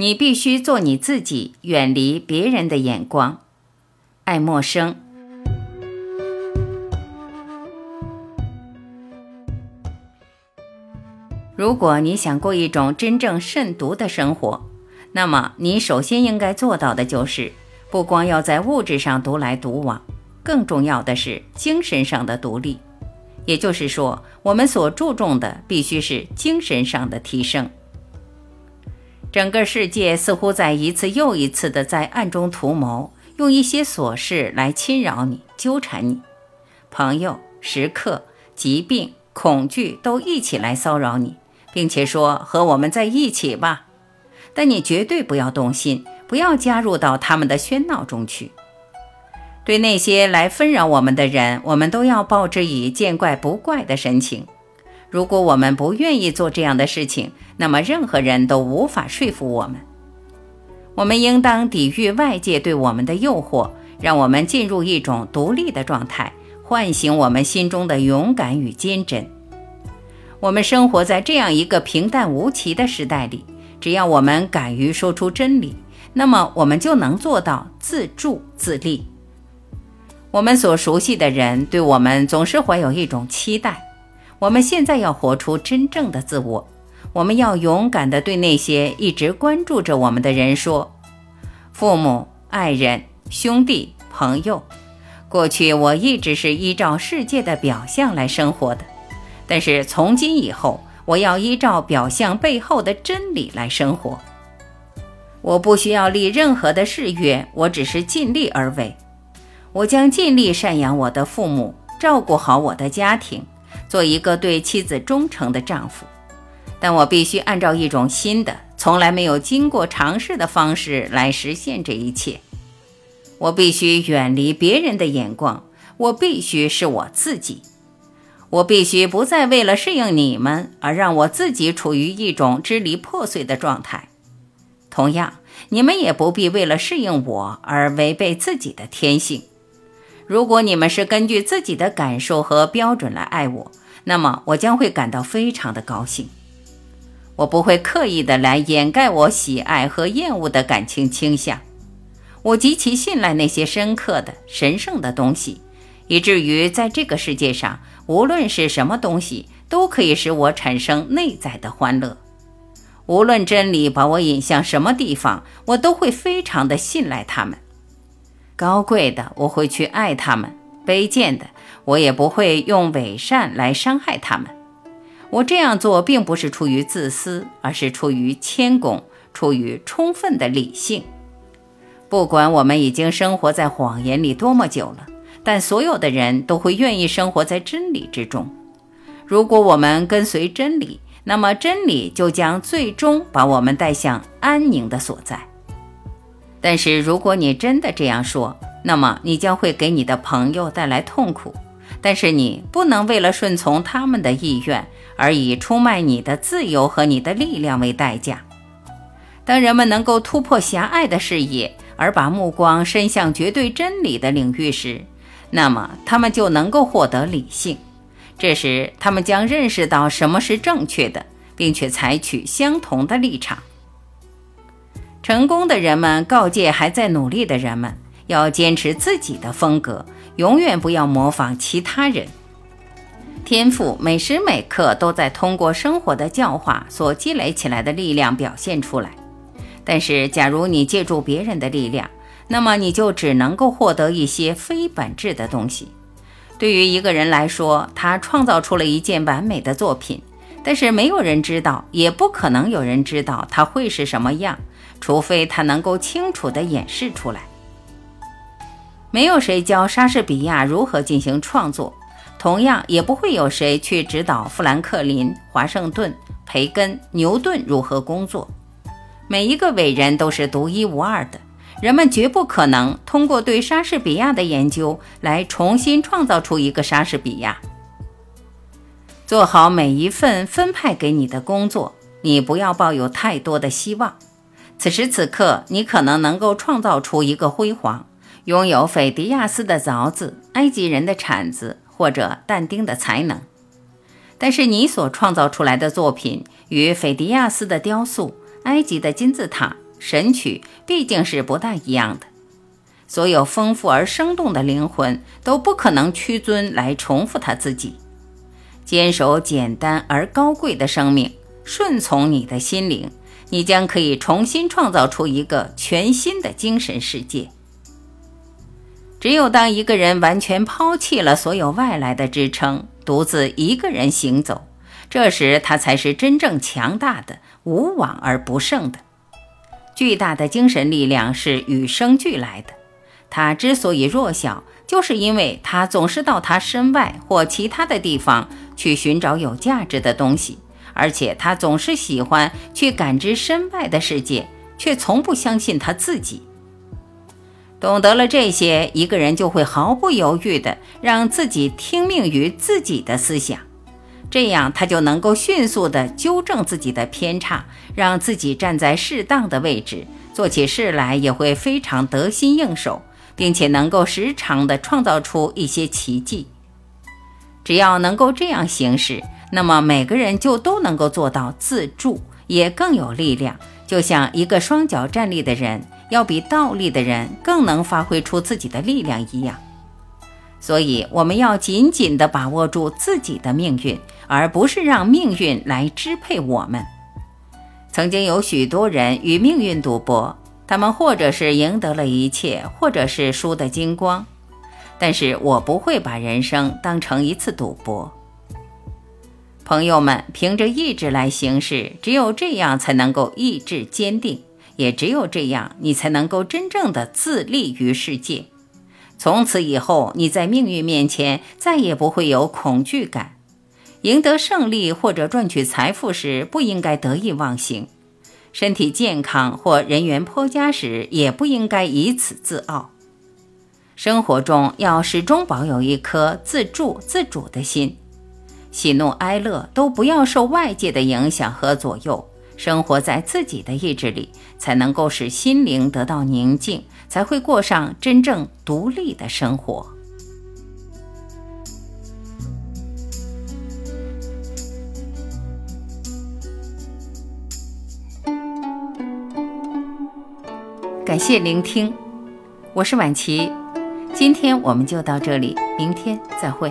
你必须做你自己，远离别人的眼光。爱默生。如果你想过一种真正慎独的生活，那么你首先应该做到的就是，不光要在物质上独来独往，更重要的是精神上的独立。也就是说，我们所注重的必须是精神上的提升。整个世界似乎在一次又一次的在暗中图谋，用一些琐事来侵扰你、纠缠你。朋友、时刻、疾病、恐惧都一起来骚扰你，并且说和我们在一起吧。但你绝对不要动心，不要加入到他们的喧闹中去。对那些来纷扰我们的人，我们都要报之以见怪不怪的神情。如果我们不愿意做这样的事情，那么任何人都无法说服我们。我们应当抵御外界对我们的诱惑，让我们进入一种独立的状态，唤醒我们心中的勇敢与坚贞。我们生活在这样一个平淡无奇的时代里，只要我们敢于说出真理，那么我们就能做到自助自立。我们所熟悉的人对我们总是怀有一种期待。我们现在要活出真正的自我，我们要勇敢地对那些一直关注着我们的人说：“父母、爱人、兄弟、朋友，过去我一直是依照世界的表象来生活的，但是从今以后，我要依照表象背后的真理来生活。我不需要立任何的誓约，我只是尽力而为。我将尽力赡养我的父母，照顾好我的家庭。”做一个对妻子忠诚的丈夫，但我必须按照一种新的、从来没有经过尝试的方式来实现这一切。我必须远离别人的眼光，我必须是我自己。我必须不再为了适应你们而让我自己处于一种支离破碎的状态。同样，你们也不必为了适应我而违背自己的天性。如果你们是根据自己的感受和标准来爱我，那么我将会感到非常的高兴。我不会刻意的来掩盖我喜爱和厌恶的感情倾向。我极其信赖那些深刻的、神圣的东西，以至于在这个世界上，无论是什么东西，都可以使我产生内在的欢乐。无论真理把我引向什么地方，我都会非常的信赖他们。高贵的，我会去爱他们；卑贱的。我也不会用伪善来伤害他们。我这样做并不是出于自私，而是出于谦恭，出于充分的理性。不管我们已经生活在谎言里多么久了，但所有的人都会愿意生活在真理之中。如果我们跟随真理，那么真理就将最终把我们带向安宁的所在。但是如果你真的这样说，那么你将会给你的朋友带来痛苦。但是你不能为了顺从他们的意愿而以出卖你的自由和你的力量为代价。当人们能够突破狭隘的视野，而把目光伸向绝对真理的领域时，那么他们就能够获得理性。这时，他们将认识到什么是正确的，并且采取相同的立场。成功的人们告诫还在努力的人们，要坚持自己的风格。永远不要模仿其他人。天赋每时每刻都在通过生活的教化所积累起来的力量表现出来。但是，假如你借助别人的力量，那么你就只能够获得一些非本质的东西。对于一个人来说，他创造出了一件完美的作品，但是没有人知道，也不可能有人知道他会是什么样，除非他能够清楚地演示出来。没有谁教莎士比亚如何进行创作，同样也不会有谁去指导富兰克林、华盛顿、培根、牛顿如何工作。每一个伟人都是独一无二的，人们绝不可能通过对莎士比亚的研究来重新创造出一个莎士比亚。做好每一份分派给你的工作，你不要抱有太多的希望。此时此刻，你可能能够创造出一个辉煌。拥有斐迪亚斯的凿子、埃及人的铲子或者但丁的才能，但是你所创造出来的作品与斐迪亚斯的雕塑、埃及的金字塔、神曲毕竟是不大一样的。所有丰富而生动的灵魂都不可能屈尊来重复他自己，坚守简单而高贵的生命，顺从你的心灵，你将可以重新创造出一个全新的精神世界。只有当一个人完全抛弃了所有外来的支撑，独自一个人行走，这时他才是真正强大的、无往而不胜的。巨大的精神力量是与生俱来的。他之所以弱小，就是因为他总是到他身外或其他的地方去寻找有价值的东西，而且他总是喜欢去感知身外的世界，却从不相信他自己。懂得了这些，一个人就会毫不犹豫地让自己听命于自己的思想，这样他就能够迅速地纠正自己的偏差，让自己站在适当的位置，做起事来也会非常得心应手。并且能够时常地创造出一些奇迹。只要能够这样行事，那么每个人就都能够做到自助，也更有力量。就像一个双脚站立的人，要比倒立的人更能发挥出自己的力量一样。所以，我们要紧紧地把握住自己的命运，而不是让命运来支配我们。曾经有许多人与命运赌博。他们或者是赢得了一切，或者是输得精光，但是我不会把人生当成一次赌博。朋友们，凭着意志来行事，只有这样才能够意志坚定，也只有这样，你才能够真正的自立于世界。从此以后，你在命运面前再也不会有恐惧感。赢得胜利或者赚取财富时，不应该得意忘形。身体健康或人缘颇佳时，也不应该以此自傲。生活中要始终保有一颗自助自主的心，喜怒哀乐都不要受外界的影响和左右，生活在自己的意志里，才能够使心灵得到宁静，才会过上真正独立的生活。感谢聆听，我是晚琪，今天我们就到这里，明天再会。